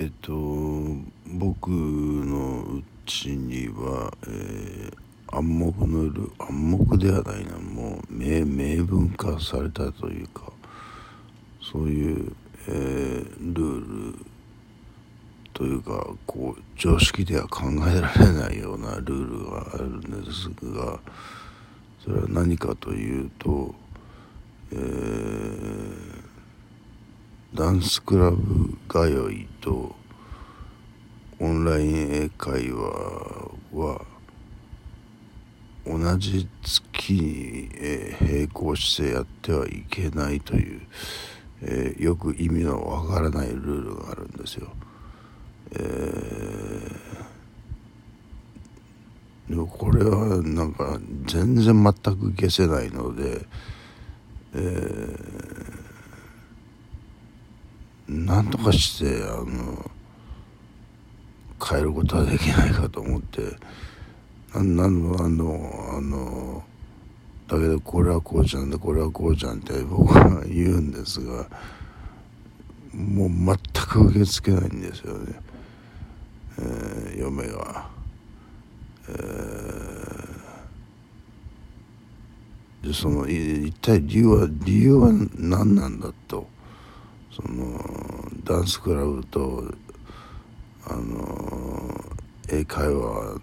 えっと僕のうちには、えー、暗黙のル暗黙ではないなもう明明文化されたというかそういう、えー、ルールというかこう常識では考えられないようなルールがあるんですがそれは何かというと、えーダンスクラブ通いとオンライン英会話は同じ月に、え並行してやってはいけないという、え、よく意味のわからないルールがあるんですよ。えー、でもこれはなんか全然全く消せないので、えーなんとかしてあの変えることはできないかと思って何のあのあのだけどこれはこうじゃんだこれはこうじゃんって僕は言うんですがもう全く受け付けないんですよね、えー、嫁が。えー、でその一体理由は理由は何なんだと。そのダンスクラブとあの英会話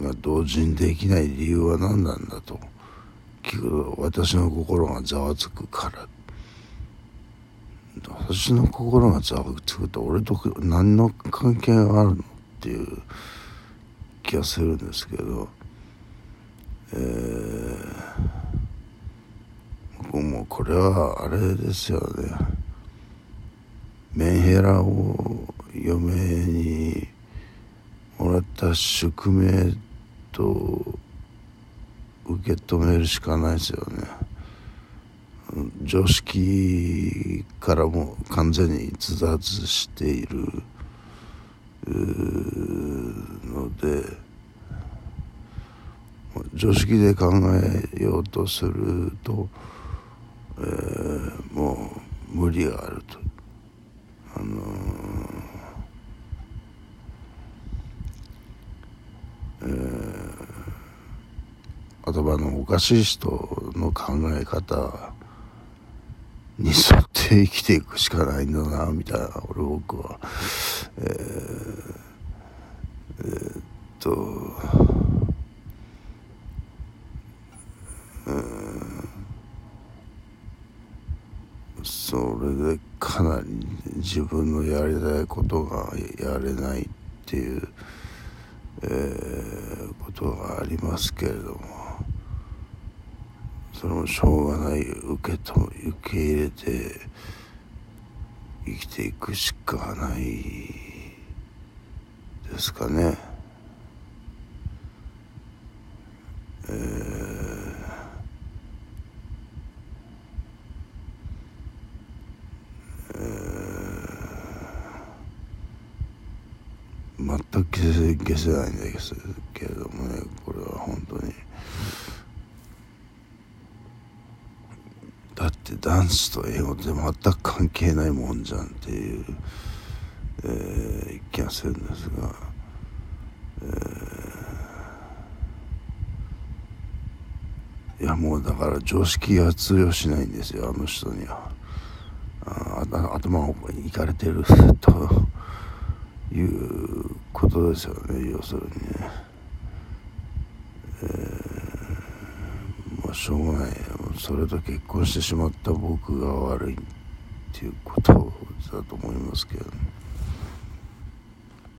が同時にできない理由は何なんだと聞くと私の心がざわつくから。私の心がざわつくと俺と何の関係があるのっていう気がするんですけどえーこれはあれですよね。メンヘラを嫁にもらった宿命と受け止めるしかないですよね。常識からも完全に逸脱しているので常識で考えようとするとえー、もう無理があると。あのー、えー、頭のおかしい人の考え方に沿って生きていくしかないんだなみたいな俺僕はえー、えー、っとそれでかなり自分のやりたいことがやれないっていう、えー、ことがありますけれどもそれもしょうがない受けと受け入れて生きていくしかないですかね。全く消せないんですけれどもねこれは本当に。だってダンスと英語って全く関係ないもんじゃんっていう、えー、気がするんですが、えー、いやもうだから常識が通用しないんですよあの人には。あ頭がいかれてるということですよね要するに。ね、えー、まあしょうがない。それと結婚してしまった僕が悪いっていうことだと思いますけどね。